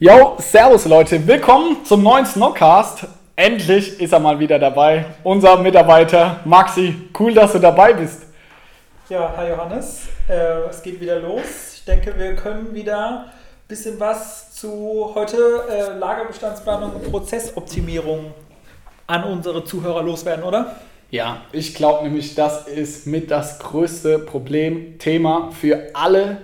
Yo, servus Leute, willkommen zum neuen Snockcast. Endlich ist er mal wieder dabei, unser Mitarbeiter Maxi. Cool, dass du dabei bist. Ja, hi Johannes. Äh, es geht wieder los. Ich denke, wir können wieder ein bisschen was zu heute äh, Lagerbestandsplanung und Prozessoptimierung an unsere Zuhörer loswerden, oder? Ja, ich glaube nämlich, das ist mit das größte Problem, Thema für alle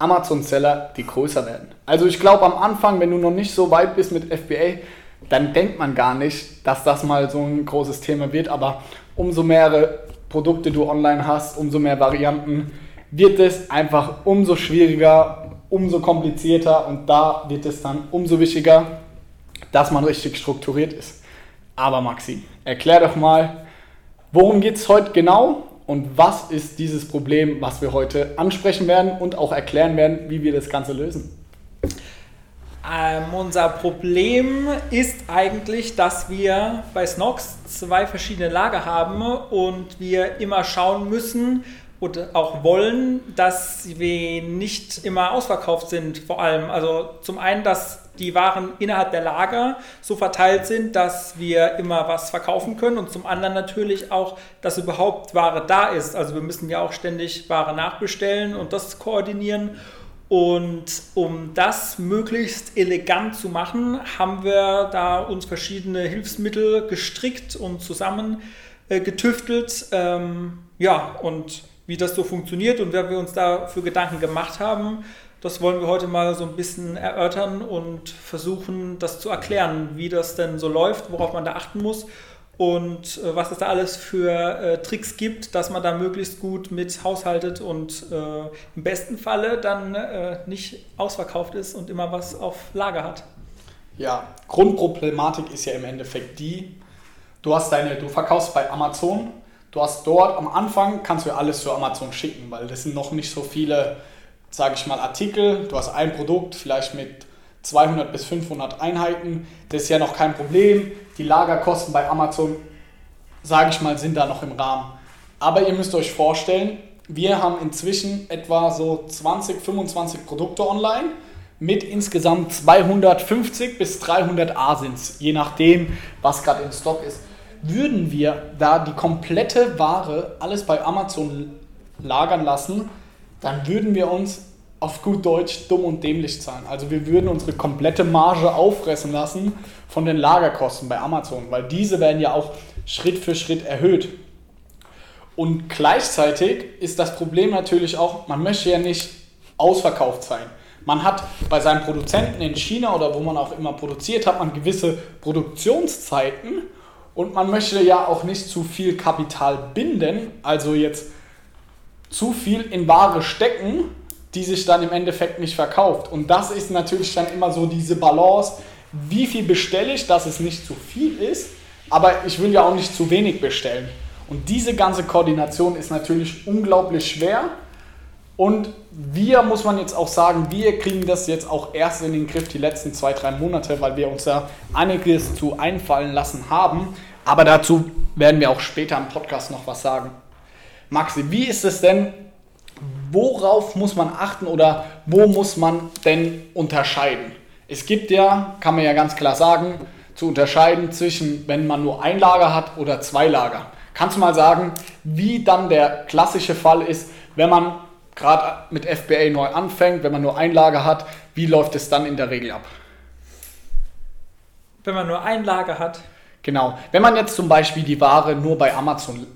Amazon-Seller, die größer werden. Also ich glaube am Anfang, wenn du noch nicht so weit bist mit FBA, dann denkt man gar nicht, dass das mal so ein großes Thema wird. Aber umso mehr Produkte du online hast, umso mehr Varianten, wird es einfach umso schwieriger, umso komplizierter und da wird es dann umso wichtiger, dass man richtig strukturiert ist. Aber Maxi, erklär doch mal, worum geht es heute genau und was ist dieses Problem, was wir heute ansprechen werden und auch erklären werden, wie wir das Ganze lösen. Ähm, unser Problem ist eigentlich, dass wir bei Snox zwei verschiedene Lager haben und wir immer schauen müssen und auch wollen, dass wir nicht immer ausverkauft sind. Vor allem, also zum einen, dass die Waren innerhalb der Lager so verteilt sind, dass wir immer was verkaufen können und zum anderen natürlich auch, dass überhaupt Ware da ist. Also wir müssen ja auch ständig Ware nachbestellen und das koordinieren. Und um das möglichst elegant zu machen, haben wir da uns verschiedene Hilfsmittel gestrickt und zusammen äh. Ähm, ja, und wie das so funktioniert und wer wir uns da für Gedanken gemacht haben, das wollen wir heute mal so ein bisschen erörtern und versuchen, das zu erklären, wie das denn so läuft, worauf man da achten muss und äh, was es da alles für äh, Tricks gibt, dass man da möglichst gut mit haushaltet und äh, im besten Falle dann äh, nicht ausverkauft ist und immer was auf Lager hat. Ja, Grundproblematik ist ja im Endeffekt die, du hast deine, du verkaufst bei Amazon, du hast dort am Anfang kannst du alles zu Amazon schicken, weil das sind noch nicht so viele, sage ich mal, Artikel. Du hast ein Produkt vielleicht mit 200 bis 500 Einheiten. Das ist ja noch kein Problem. Die Lagerkosten bei Amazon, sage ich mal, sind da noch im Rahmen. Aber ihr müsst euch vorstellen, wir haben inzwischen etwa so 20, 25 Produkte online mit insgesamt 250 bis 300 Asins, je nachdem, was gerade in Stock ist. Würden wir da die komplette Ware alles bei Amazon lagern lassen, dann würden wir uns auf gut Deutsch dumm und dämlich zahlen. Also wir würden unsere komplette Marge auffressen lassen von den Lagerkosten bei Amazon, weil diese werden ja auch Schritt für Schritt erhöht. Und gleichzeitig ist das Problem natürlich auch, man möchte ja nicht ausverkauft sein. Man hat bei seinen Produzenten in China oder wo man auch immer produziert, hat man gewisse Produktionszeiten und man möchte ja auch nicht zu viel Kapital binden, also jetzt zu viel in Ware stecken, die sich dann im Endeffekt nicht verkauft. Und das ist natürlich dann immer so diese Balance, wie viel bestelle ich, dass es nicht zu viel ist, aber ich will ja auch nicht zu wenig bestellen. Und diese ganze Koordination ist natürlich unglaublich schwer. Und wir, muss man jetzt auch sagen, wir kriegen das jetzt auch erst in den Griff die letzten zwei, drei Monate, weil wir uns da einiges zu einfallen lassen haben. Aber dazu werden wir auch später im Podcast noch was sagen. Maxi, wie ist es denn worauf muss man achten oder wo muss man denn unterscheiden? Es gibt ja, kann man ja ganz klar sagen, zu unterscheiden zwischen, wenn man nur ein Lager hat oder zwei Lager. Kannst du mal sagen, wie dann der klassische Fall ist, wenn man gerade mit FBA neu anfängt, wenn man nur ein Lager hat, wie läuft es dann in der Regel ab? Wenn man nur ein Lager hat? Genau. Wenn man jetzt zum Beispiel die Ware nur bei Amazon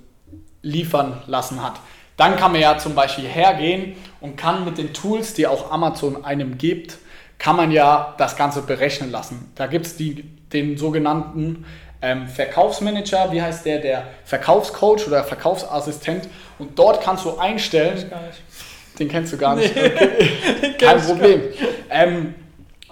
liefern lassen hat, dann kann man ja zum Beispiel hergehen und kann mit den Tools, die auch Amazon einem gibt, kann man ja das Ganze berechnen lassen. Da gibt es den sogenannten ähm, Verkaufsmanager, wie heißt der, der Verkaufscoach oder Verkaufsassistent und dort kannst du einstellen, den kennst du gar nicht, nee. okay. kein Problem. Ähm,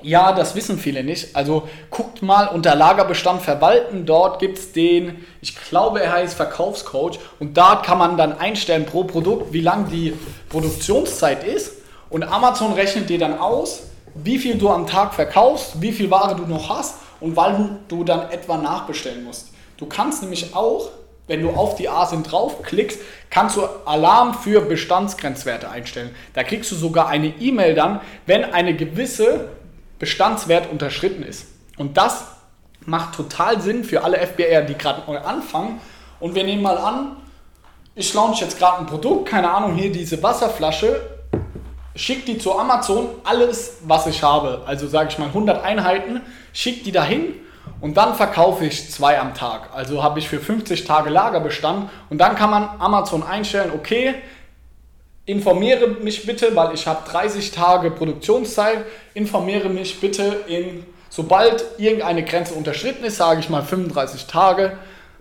Ja, das wissen viele nicht. Also guckt mal unter Lagerbestand verwalten. Dort gibt es den, ich glaube, er heißt Verkaufscoach. Und da kann man dann einstellen pro Produkt, wie lang die Produktionszeit ist. Und Amazon rechnet dir dann aus, wie viel du am Tag verkaufst, wie viel Ware du noch hast und wann du dann etwa nachbestellen musst. Du kannst nämlich auch, wenn du auf die ASIN draufklickst, kannst du Alarm für Bestandsgrenzwerte einstellen. Da kriegst du sogar eine E-Mail dann, wenn eine gewisse Bestandswert unterschritten ist. Und das macht total Sinn für alle FBR, die gerade neu anfangen. Und wir nehmen mal an, ich launch jetzt gerade ein Produkt, keine Ahnung, hier diese Wasserflasche, schick die zu Amazon, alles, was ich habe, also sage ich mal 100 Einheiten, schick die dahin und dann verkaufe ich zwei am Tag. Also habe ich für 50 Tage Lagerbestand und dann kann man Amazon einstellen, okay, informiere mich bitte, weil ich habe 30 Tage Produktionszeit, informiere mich bitte in, sobald irgendeine Grenze unterschritten ist, sage ich mal 35 Tage,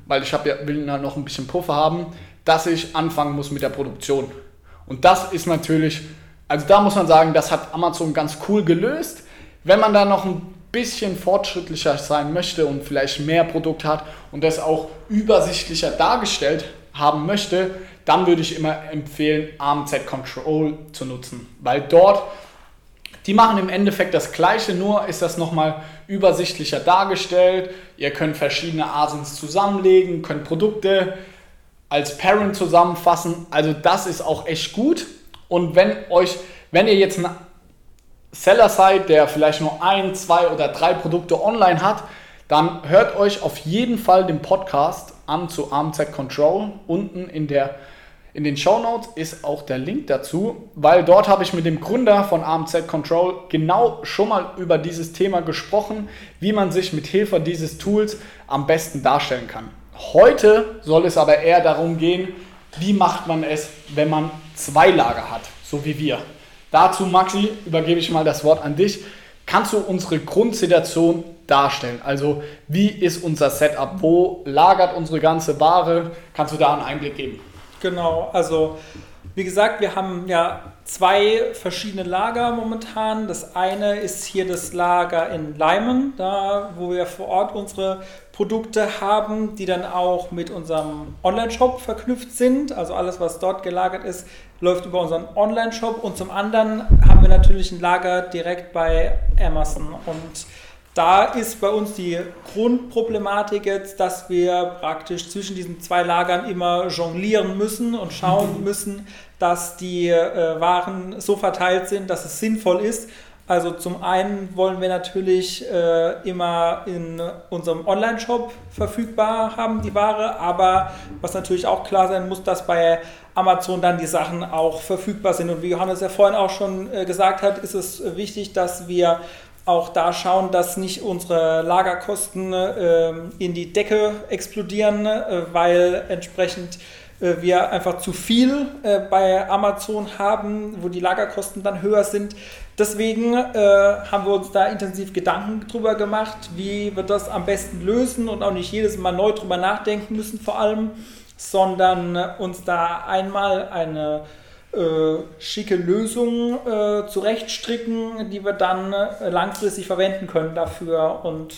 weil ich ja, will ja noch ein bisschen Puffer haben, dass ich anfangen muss mit der Produktion. Und das ist natürlich, also da muss man sagen, das hat Amazon ganz cool gelöst. Wenn man da noch ein bisschen fortschrittlicher sein möchte und vielleicht mehr Produkt hat und das auch übersichtlicher dargestellt haben möchte, dann würde ich immer empfehlen, AMZ Control zu nutzen, weil dort die machen im Endeffekt das gleiche, nur ist das nochmal übersichtlicher dargestellt. Ihr könnt verschiedene Asins zusammenlegen, könnt Produkte als Parent zusammenfassen. Also das ist auch echt gut. Und wenn euch, wenn ihr jetzt einen Seller seid, der vielleicht nur ein, zwei oder drei Produkte online hat, dann hört euch auf jeden Fall den Podcast an zu AMZ Control. Unten in, der, in den Show Notes ist auch der Link dazu, weil dort habe ich mit dem Gründer von AMZ Control genau schon mal über dieses Thema gesprochen, wie man sich mit Hilfe dieses Tools am besten darstellen kann. Heute soll es aber eher darum gehen, wie macht man es, wenn man zwei Lager hat, so wie wir. Dazu, Maxi, übergebe ich mal das Wort an dich. Kannst du unsere Grundsituation darstellen? Also wie ist unser Setup? Wo lagert unsere ganze Ware? Kannst du da einen Einblick geben? Genau, also wie gesagt, wir haben ja zwei verschiedene Lager momentan. Das eine ist hier das Lager in Leimen, da wo wir vor Ort unsere Produkte haben, die dann auch mit unserem Online-Shop verknüpft sind. Also alles, was dort gelagert ist, läuft über unseren Online-Shop. Und zum anderen haben wir natürlich ein Lager direkt bei Amazon. Und da ist bei uns die Grundproblematik jetzt, dass wir praktisch zwischen diesen zwei Lagern immer jonglieren müssen und schauen mhm. müssen, dass die äh, Waren so verteilt sind, dass es sinnvoll ist. Also zum einen wollen wir natürlich äh, immer in unserem Online-Shop verfügbar haben die Ware, aber was natürlich auch klar sein muss, dass bei Amazon dann die Sachen auch verfügbar sind. Und wie Johannes ja vorhin auch schon äh, gesagt hat, ist es wichtig, dass wir auch da schauen, dass nicht unsere Lagerkosten äh, in die Decke explodieren, äh, weil entsprechend äh, wir einfach zu viel äh, bei Amazon haben, wo die Lagerkosten dann höher sind. Deswegen äh, haben wir uns da intensiv Gedanken drüber gemacht, wie wir das am besten lösen und auch nicht jedes Mal neu drüber nachdenken müssen vor allem, sondern uns da einmal eine äh, schicke Lösung äh, zurechtstricken, die wir dann äh, langfristig verwenden können dafür. Und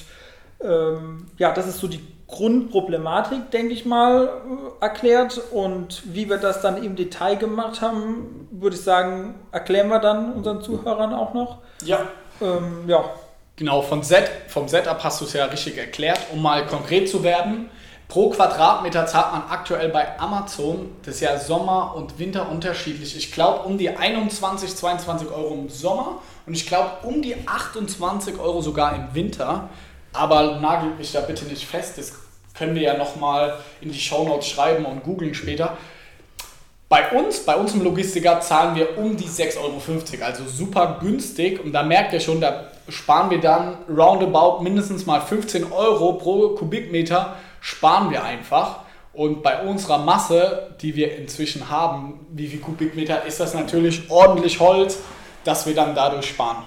ähm, ja, das ist so die Grundproblematik, denke ich mal, äh, erklärt. Und wie wir das dann im Detail gemacht haben, würde ich sagen, erklären wir dann unseren Zuhörern auch noch. Ja. Ähm, ja. Genau, von Set, vom Setup hast du es ja richtig erklärt. Um mal konkret zu werden, pro Quadratmeter zahlt man aktuell bei Amazon, das ist ja Sommer und Winter unterschiedlich, ich glaube um die 21, 22 Euro im Sommer und ich glaube um die 28 Euro sogar im Winter. Aber nagelt mich da bitte nicht fest, das können wir ja nochmal in die Shownotes schreiben und googeln später. Bei uns, bei uns im Logistiker, zahlen wir um die 6,50 Euro, also super günstig. Und da merkt ihr schon, da sparen wir dann roundabout mindestens mal 15 Euro pro Kubikmeter, sparen wir einfach. Und bei unserer Masse, die wir inzwischen haben, wie viel Kubikmeter, ist das natürlich ordentlich Holz, dass wir dann dadurch sparen.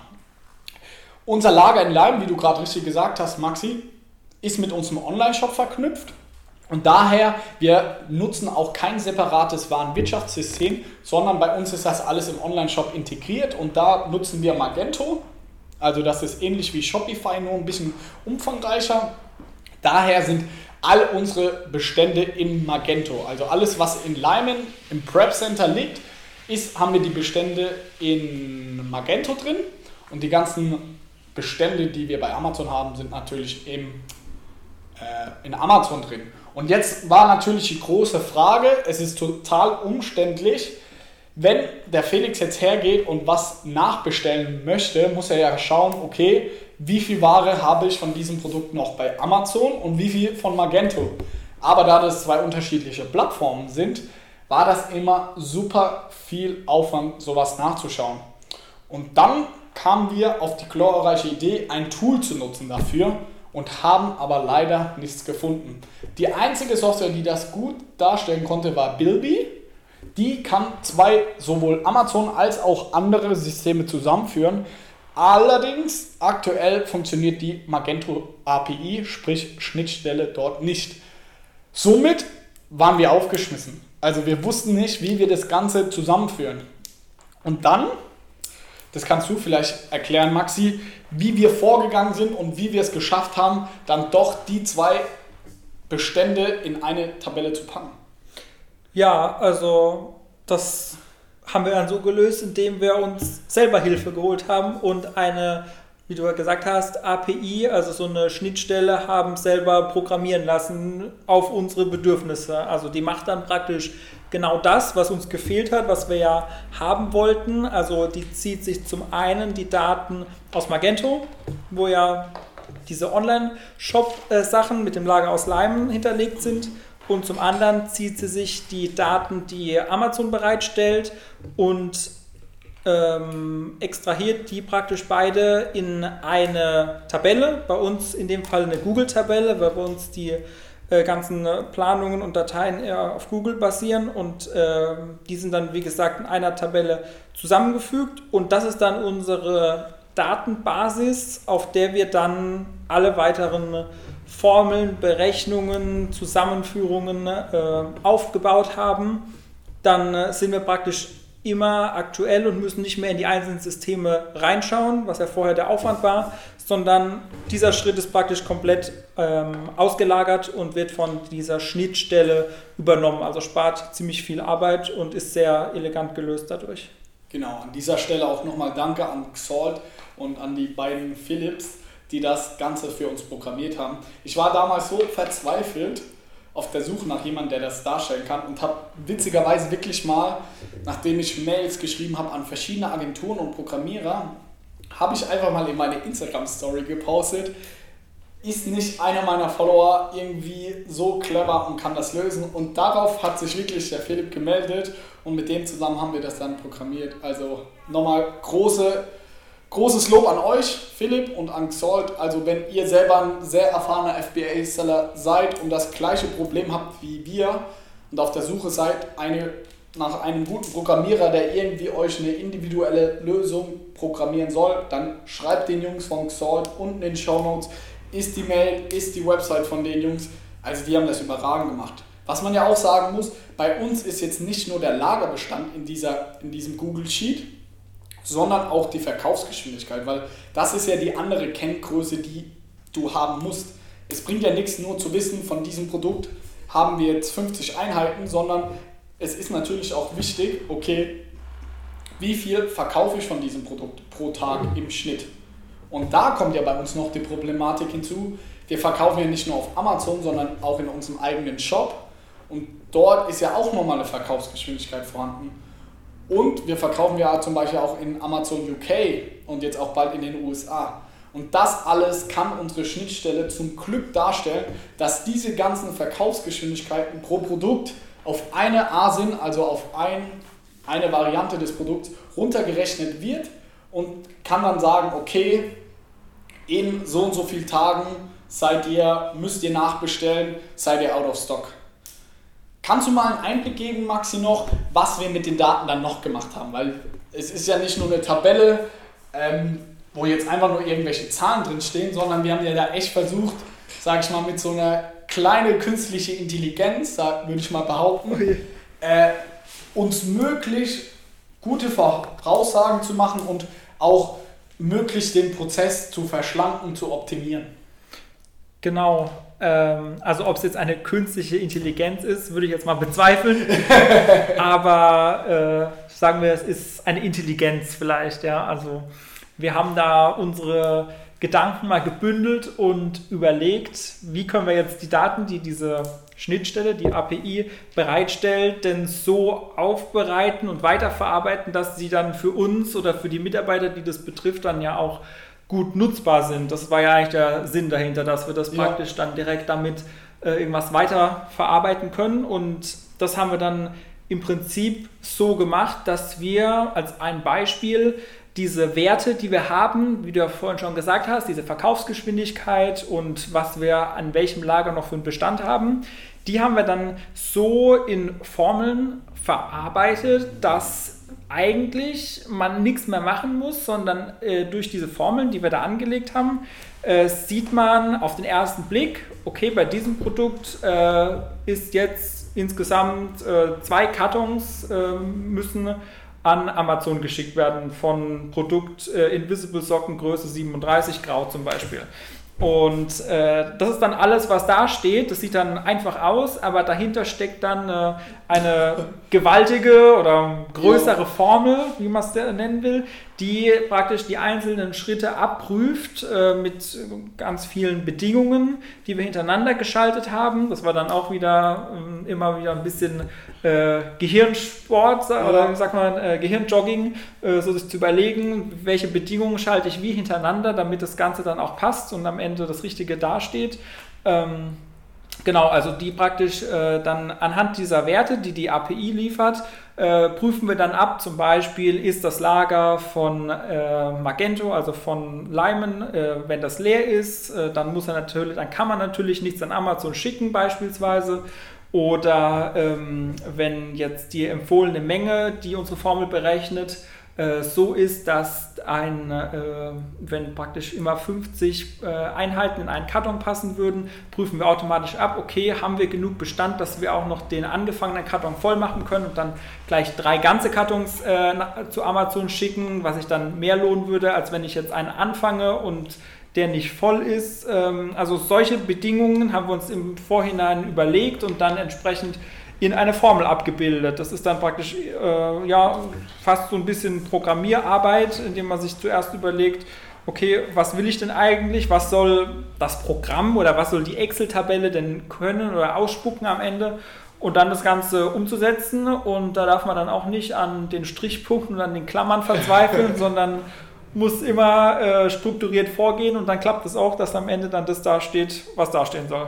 Unser Lager in Leim, wie du gerade richtig gesagt hast, Maxi, ist mit unserem Online-Shop verknüpft. Und daher, wir nutzen auch kein separates Warenwirtschaftssystem, sondern bei uns ist das alles im Online-Shop integriert und da nutzen wir Magento. Also das ist ähnlich wie Shopify, nur ein bisschen umfangreicher. Daher sind all unsere Bestände in Magento. Also alles, was in Lyman im Prep Center liegt, ist, haben wir die Bestände in Magento drin. Und die ganzen Bestände, die wir bei Amazon haben, sind natürlich im, äh, in Amazon drin. Und jetzt war natürlich die große Frage, es ist total umständlich, wenn der Felix jetzt hergeht und was nachbestellen möchte, muss er ja schauen, okay, wie viel Ware habe ich von diesem Produkt noch bei Amazon und wie viel von Magento. Aber da das zwei unterschiedliche Plattformen sind, war das immer super viel Aufwand, sowas nachzuschauen. Und dann kamen wir auf die glorreiche Idee, ein Tool zu nutzen dafür und haben aber leider nichts gefunden. Die einzige Software, die das gut darstellen konnte, war Bilby. Die kann zwei, sowohl Amazon als auch andere Systeme zusammenführen. Allerdings aktuell funktioniert die Magento API, sprich Schnittstelle dort nicht. Somit waren wir aufgeschmissen. Also wir wussten nicht, wie wir das Ganze zusammenführen. Und dann, das kannst du vielleicht erklären, Maxi, wie wir vorgegangen sind und wie wir es geschafft haben, dann doch die zwei Bestände in eine Tabelle zu packen. Ja, also das haben wir dann so gelöst, indem wir uns selber Hilfe geholt haben und eine, wie du gesagt hast, API, also so eine Schnittstelle, haben selber programmieren lassen auf unsere Bedürfnisse. Also die macht dann praktisch genau das, was uns gefehlt hat, was wir ja haben wollten. Also die zieht sich zum einen die Daten aus Magento, wo ja diese Online-Shop-Sachen mit dem Lager aus Leimen hinterlegt sind und zum anderen zieht sie sich die Daten, die Amazon bereitstellt und ähm, extrahiert die praktisch beide in eine Tabelle. Bei uns in dem Fall eine Google-Tabelle, weil bei uns die äh, ganzen Planungen und Dateien eher auf Google basieren und äh, die sind dann, wie gesagt, in einer Tabelle zusammengefügt und das ist dann unsere Datenbasis, auf der wir dann alle weiteren Formeln, Berechnungen, Zusammenführungen äh, aufgebaut haben, dann äh, sind wir praktisch immer aktuell und müssen nicht mehr in die einzelnen Systeme reinschauen, was ja vorher der Aufwand war, sondern dieser Schritt ist praktisch komplett ähm, ausgelagert und wird von dieser Schnittstelle übernommen. Also spart ziemlich viel Arbeit und ist sehr elegant gelöst dadurch. Genau, an dieser Stelle auch nochmal Danke an Xalt und an die beiden Philips die das Ganze für uns programmiert haben. Ich war damals so verzweifelt auf der Suche nach jemandem, der das darstellen kann und habe witzigerweise wirklich mal, nachdem ich Mails geschrieben habe an verschiedene Agenturen und Programmierer, habe ich einfach mal in meine Instagram-Story gepostet, ist nicht einer meiner Follower irgendwie so clever und kann das lösen. Und darauf hat sich wirklich der Philipp gemeldet und mit dem zusammen haben wir das dann programmiert. Also nochmal große Großes Lob an euch, Philipp und an Xalt. Also wenn ihr selber ein sehr erfahrener FBA-Seller seid und das gleiche Problem habt wie wir und auf der Suche seid eine, nach einem guten Programmierer, der irgendwie euch eine individuelle Lösung programmieren soll, dann schreibt den Jungs von Xalt unten in den Show Notes. Ist die Mail, ist die Website von den Jungs. Also die haben das überragend gemacht. Was man ja auch sagen muss, bei uns ist jetzt nicht nur der Lagerbestand in, dieser, in diesem Google Sheet, sondern auch die Verkaufsgeschwindigkeit, weil das ist ja die andere Kenngröße, die du haben musst. Es bringt ja nichts nur zu wissen, von diesem Produkt haben wir jetzt 50 Einheiten, sondern es ist natürlich auch wichtig, okay, wie viel verkaufe ich von diesem Produkt pro Tag im Schnitt? Und da kommt ja bei uns noch die Problematik hinzu. Wir verkaufen ja nicht nur auf Amazon, sondern auch in unserem eigenen Shop. Und dort ist ja auch nochmal eine Verkaufsgeschwindigkeit vorhanden. Und wir verkaufen ja zum Beispiel auch in Amazon UK und jetzt auch bald in den USA. Und das alles kann unsere Schnittstelle zum Glück darstellen, dass diese ganzen Verkaufsgeschwindigkeiten pro Produkt auf eine ASIN, also auf ein, eine Variante des Produkts, runtergerechnet wird und kann dann sagen, okay, in so und so vielen Tagen seid ihr, müsst ihr nachbestellen, seid ihr out of stock. Kannst du mal einen Einblick geben, Maxi, noch, was wir mit den Daten dann noch gemacht haben? Weil es ist ja nicht nur eine Tabelle, ähm, wo jetzt einfach nur irgendwelche Zahlen drin stehen, sondern wir haben ja da echt versucht, sage ich mal, mit so einer kleinen künstlichen Intelligenz, würde ich mal behaupten, okay. äh, uns möglich gute Voraussagen zu machen und auch möglichst den Prozess zu verschlanken, zu optimieren. Genau. Ähm, also ob es jetzt eine künstliche Intelligenz ist, würde ich jetzt mal bezweifeln. Aber äh, sagen wir, es ist eine Intelligenz vielleicht, ja. Also wir haben da unsere Gedanken mal gebündelt und überlegt, wie können wir jetzt die Daten, die diese Schnittstelle, die API bereitstellt, denn so aufbereiten und weiterverarbeiten, dass sie dann für uns oder für die Mitarbeiter, die das betrifft, dann ja auch gut nutzbar sind. Das war ja eigentlich der Sinn dahinter, dass wir das ja. praktisch dann direkt damit äh, irgendwas weiterverarbeiten können. Und das haben wir dann im Prinzip so gemacht, dass wir als ein Beispiel diese Werte, die wir haben, wie du ja vorhin schon gesagt hast, diese Verkaufsgeschwindigkeit und was wir an welchem Lager noch für einen Bestand haben, die haben wir dann so in Formeln verarbeitet, dass eigentlich man nichts mehr machen muss, sondern äh, durch diese Formeln, die wir da angelegt haben, äh, sieht man auf den ersten Blick, okay, bei diesem Produkt äh, ist jetzt insgesamt äh, zwei Kartons ähm, müssen an Amazon geschickt werden von Produkt äh, Invisible Socken Größe 37 Grau zum Beispiel. Und äh, das ist dann alles, was da steht. Das sieht dann einfach aus, aber dahinter steckt dann äh, eine gewaltige oder größere Formel, wie man es nennen will, die praktisch die einzelnen Schritte abprüft äh, mit ganz vielen Bedingungen, die wir hintereinander geschaltet haben. Das war dann auch wieder äh, immer wieder ein bisschen äh, Gehirnsport oder sagt man, äh, Gehirnjogging, äh, so sich zu überlegen, welche Bedingungen schalte ich wie hintereinander, damit das Ganze dann auch passt und am Ende das Richtige dasteht. Ähm, Genau, also die praktisch äh, dann anhand dieser Werte, die die API liefert, äh, prüfen wir dann ab. Zum Beispiel ist das Lager von äh, Magento, also von Lyman, äh, wenn das leer ist, äh, dann muss er natürlich, dann kann man natürlich nichts an Amazon schicken beispielsweise. Oder ähm, wenn jetzt die empfohlene Menge, die unsere Formel berechnet, äh, so ist, dass ein, äh, wenn praktisch immer 50 äh, Einheiten in einen Karton passen würden, prüfen wir automatisch ab, okay, haben wir genug Bestand, dass wir auch noch den angefangenen Karton voll machen können und dann gleich drei ganze Kartons äh, zu Amazon schicken, was sich dann mehr lohnen würde, als wenn ich jetzt einen anfange und der nicht voll ist. Ähm, also solche Bedingungen haben wir uns im Vorhinein überlegt und dann entsprechend in eine Formel abgebildet. Das ist dann praktisch äh, ja, fast so ein bisschen Programmierarbeit, indem man sich zuerst überlegt, okay, was will ich denn eigentlich, was soll das Programm oder was soll die Excel-Tabelle denn können oder ausspucken am Ende? Und dann das Ganze umzusetzen. Und da darf man dann auch nicht an den Strichpunkten und an den Klammern verzweifeln, sondern muss immer äh, strukturiert vorgehen. Und dann klappt es auch, dass am Ende dann das dasteht, was dastehen soll.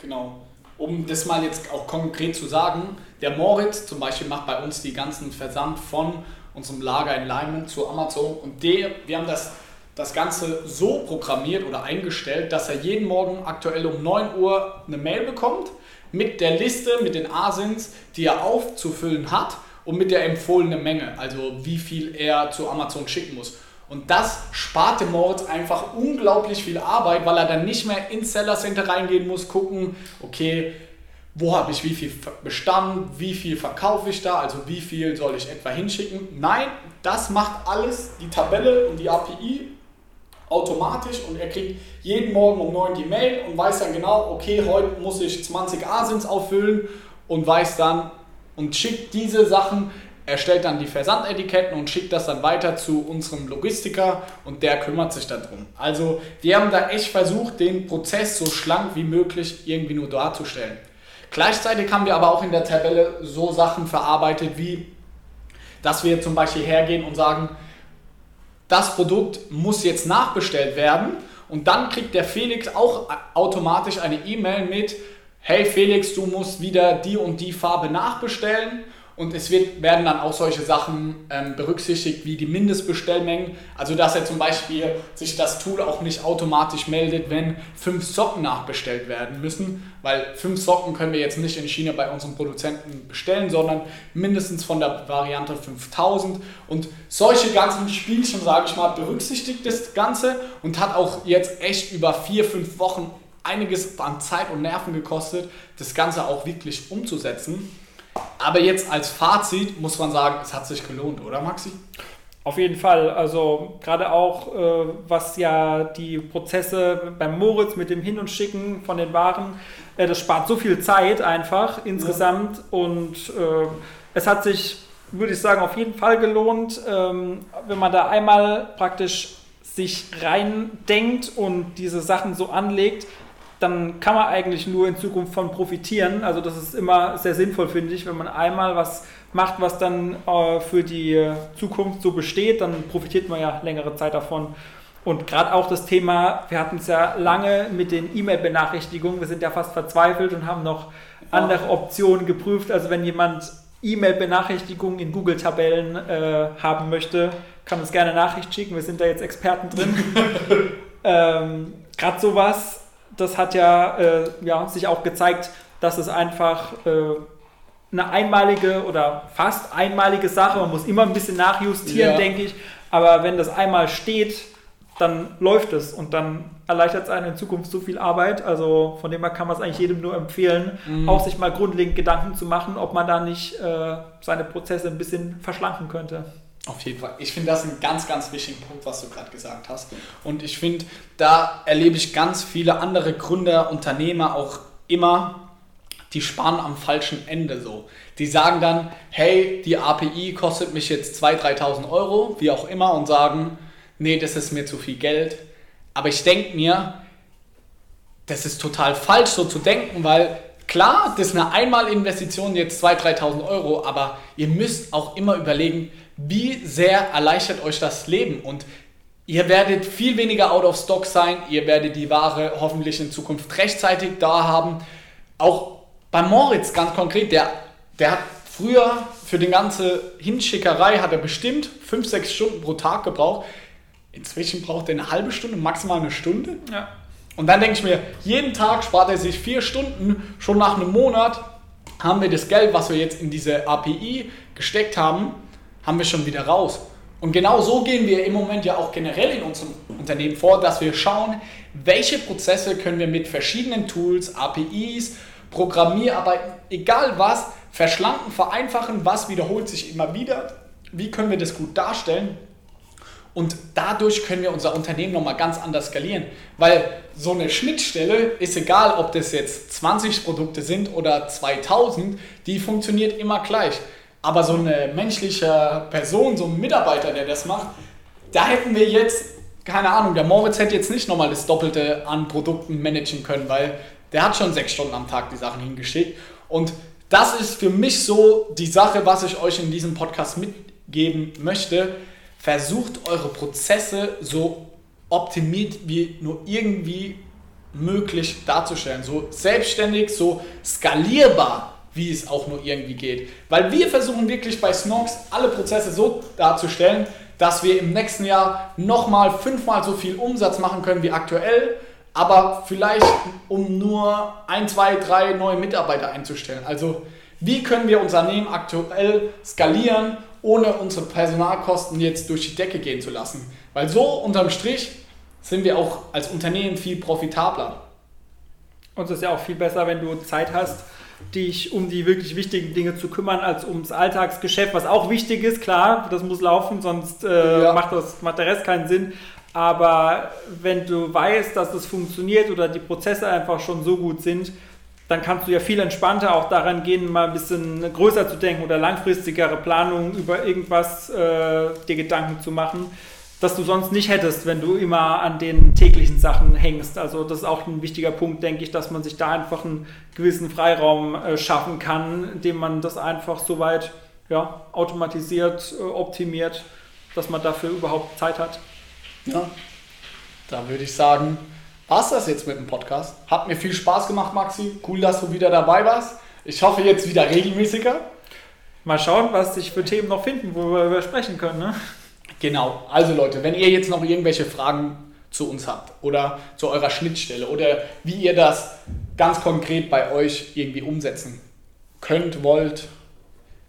Genau um das mal jetzt auch konkret zu sagen, der Moritz zum Beispiel macht bei uns die ganzen Versand von unserem Lager in Leimen zu Amazon und der, wir haben das, das Ganze so programmiert oder eingestellt, dass er jeden Morgen aktuell um 9 Uhr eine Mail bekommt mit der Liste, mit den Asins, die er aufzufüllen hat und mit der empfohlenen Menge, also wie viel er zu Amazon schicken muss. Und das spart dem Moritz einfach unglaublich viel Arbeit, weil er dann nicht mehr ins Seller Center reingehen muss, gucken, okay, wo habe ich wie viel Bestand, wie viel verkaufe ich da, also wie viel soll ich etwa hinschicken. Nein, das macht alles die Tabelle und die API automatisch und er kriegt jeden Morgen um 9 die Mail und weiß dann genau, okay, heute muss ich 20 Asins auffüllen und weiß dann und schickt diese Sachen erstellt dann die Versandetiketten und schickt das dann weiter zu unserem Logistiker und der kümmert sich darum. Also wir haben da echt versucht, den Prozess so schlank wie möglich irgendwie nur darzustellen. Gleichzeitig haben wir aber auch in der Tabelle so Sachen verarbeitet, wie dass wir zum Beispiel hergehen und sagen, das Produkt muss jetzt nachbestellt werden und dann kriegt der Felix auch automatisch eine E-Mail mit, hey Felix, du musst wieder die und die Farbe nachbestellen und es wird, werden dann auch solche Sachen ähm, berücksichtigt wie die Mindestbestellmengen. Also dass er zum Beispiel sich das Tool auch nicht automatisch meldet, wenn fünf Socken nachbestellt werden müssen. Weil fünf Socken können wir jetzt nicht in China bei unseren Produzenten bestellen, sondern mindestens von der Variante 5000. Und solche ganzen Spielchen, sage ich mal, berücksichtigt das Ganze und hat auch jetzt echt über vier, fünf Wochen einiges an Zeit und Nerven gekostet, das Ganze auch wirklich umzusetzen. Aber jetzt als Fazit muss man sagen, es hat sich gelohnt, oder Maxi? Auf jeden Fall. Also gerade auch, äh, was ja die Prozesse beim Moritz mit dem Hin- und Schicken von den Waren, äh, das spart so viel Zeit einfach insgesamt. Ja. Und äh, es hat sich, würde ich sagen, auf jeden Fall gelohnt, ähm, wenn man da einmal praktisch sich reindenkt und diese Sachen so anlegt, dann kann man eigentlich nur in Zukunft von profitieren. Also das ist immer sehr sinnvoll, finde ich, wenn man einmal was macht, was dann äh, für die Zukunft so besteht, dann profitiert man ja längere Zeit davon. Und gerade auch das Thema, wir hatten es ja lange mit den E-Mail-Benachrichtigungen, wir sind ja fast verzweifelt und haben noch andere Optionen geprüft. Also wenn jemand E-Mail-Benachrichtigungen in Google-Tabellen äh, haben möchte, kann uns gerne Nachricht schicken. Wir sind da jetzt Experten drin. ähm, gerade sowas, das hat ja, äh, ja sich auch gezeigt, dass es einfach äh, eine einmalige oder fast einmalige Sache. Man muss immer ein bisschen nachjustieren, ja. denke ich. Aber wenn das einmal steht, dann läuft es und dann erleichtert es einem in Zukunft so viel Arbeit. Also von dem her kann man es eigentlich jedem nur empfehlen, mhm. auch sich mal grundlegend Gedanken zu machen, ob man da nicht äh, seine Prozesse ein bisschen verschlanken könnte. Auf jeden Fall. Ich finde das einen ganz, ganz wichtigen Punkt, was du gerade gesagt hast. Und ich finde, da erlebe ich ganz viele andere Gründer, Unternehmer auch immer, die sparen am falschen Ende so. Die sagen dann, hey, die API kostet mich jetzt 2.000, 3.000 Euro, wie auch immer, und sagen, nee, das ist mir zu viel Geld. Aber ich denke mir, das ist total falsch so zu denken, weil klar, das ist eine Einmalinvestition jetzt 2.000, 3.000 Euro, aber ihr müsst auch immer überlegen, wie sehr erleichtert euch das Leben und ihr werdet viel weniger out of stock sein, ihr werdet die Ware hoffentlich in Zukunft rechtzeitig da haben. Auch bei Moritz ganz konkret, der, der hat früher für die ganze Hinschickerei hat er bestimmt 5, 6 Stunden pro Tag gebraucht. Inzwischen braucht er eine halbe Stunde, maximal eine Stunde. Ja. Und dann denke ich mir, jeden Tag spart er sich vier Stunden. Schon nach einem Monat haben wir das Geld, was wir jetzt in diese API gesteckt haben, haben wir schon wieder raus. Und genau so gehen wir im Moment ja auch generell in unserem Unternehmen vor, dass wir schauen, welche Prozesse können wir mit verschiedenen Tools, APIs Programmierarbeiten, egal was, verschlanken, vereinfachen, was wiederholt sich immer wieder, wie können wir das gut darstellen. Und dadurch können wir unser Unternehmen nochmal ganz anders skalieren. Weil so eine Schnittstelle ist egal, ob das jetzt 20 Produkte sind oder 2000, die funktioniert immer gleich. Aber so eine menschliche Person, so ein Mitarbeiter, der das macht, da hätten wir jetzt, keine Ahnung, der Moritz hätte jetzt nicht nochmal das Doppelte an Produkten managen können, weil der hat schon sechs Stunden am Tag die Sachen hingeschickt. Und das ist für mich so die Sache, was ich euch in diesem Podcast mitgeben möchte. Versucht eure Prozesse so optimiert wie nur irgendwie möglich darzustellen. So selbstständig, so skalierbar, wie es auch nur irgendwie geht. Weil wir versuchen wirklich bei Snox alle Prozesse so darzustellen, dass wir im nächsten Jahr nochmal fünfmal so viel Umsatz machen können wie aktuell aber vielleicht um nur ein, zwei, drei neue Mitarbeiter einzustellen. Also wie können wir unser Unternehmen aktuell skalieren, ohne unsere Personalkosten jetzt durch die Decke gehen zu lassen? Weil so unterm Strich sind wir auch als Unternehmen viel profitabler. Und es ist ja auch viel besser, wenn du Zeit hast, dich um die wirklich wichtigen Dinge zu kümmern, als ums Alltagsgeschäft, was auch wichtig ist, klar, das muss laufen, sonst äh, ja. macht, das, macht der Rest keinen Sinn. Aber wenn du weißt, dass das funktioniert oder die Prozesse einfach schon so gut sind, dann kannst du ja viel entspannter auch daran gehen, mal ein bisschen größer zu denken oder langfristigere Planungen über irgendwas äh, dir Gedanken zu machen, das du sonst nicht hättest, wenn du immer an den täglichen Sachen hängst. Also das ist auch ein wichtiger Punkt, denke ich, dass man sich da einfach einen gewissen Freiraum äh, schaffen kann, indem man das einfach soweit ja, automatisiert, äh, optimiert, dass man dafür überhaupt Zeit hat. Ja, da würde ich sagen, war es das jetzt mit dem Podcast. Hat mir viel Spaß gemacht, Maxi. Cool, dass du wieder dabei warst. Ich hoffe jetzt wieder regelmäßiger. Mal schauen, was sich für Themen noch finden, wo wir sprechen können. Ne? Genau. Also Leute, wenn ihr jetzt noch irgendwelche Fragen zu uns habt oder zu eurer Schnittstelle oder wie ihr das ganz konkret bei euch irgendwie umsetzen könnt, wollt,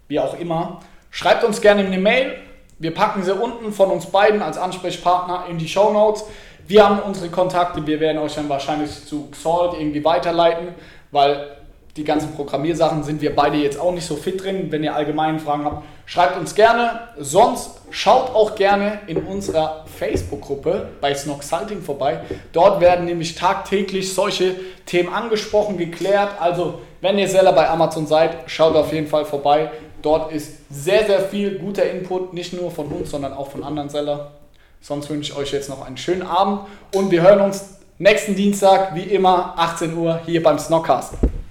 wie auch immer, schreibt uns gerne eine Mail wir packen sie unten von uns beiden als Ansprechpartner in die Show Notes. Wir haben unsere Kontakte, wir werden euch dann wahrscheinlich zu Xalt irgendwie weiterleiten, weil die ganzen Programmiersachen sind wir beide jetzt auch nicht so fit drin. Wenn ihr allgemeine Fragen habt, schreibt uns gerne. Sonst schaut auch gerne in unserer Facebook-Gruppe bei Snoxalting vorbei. Dort werden nämlich tagtäglich solche Themen angesprochen, geklärt. Also, wenn ihr Seller bei Amazon seid, schaut auf jeden Fall vorbei. Dort ist sehr, sehr viel guter Input, nicht nur von uns, sondern auch von anderen Sellern. Sonst wünsche ich euch jetzt noch einen schönen Abend und wir hören uns nächsten Dienstag, wie immer, 18 Uhr hier beim Snockcast.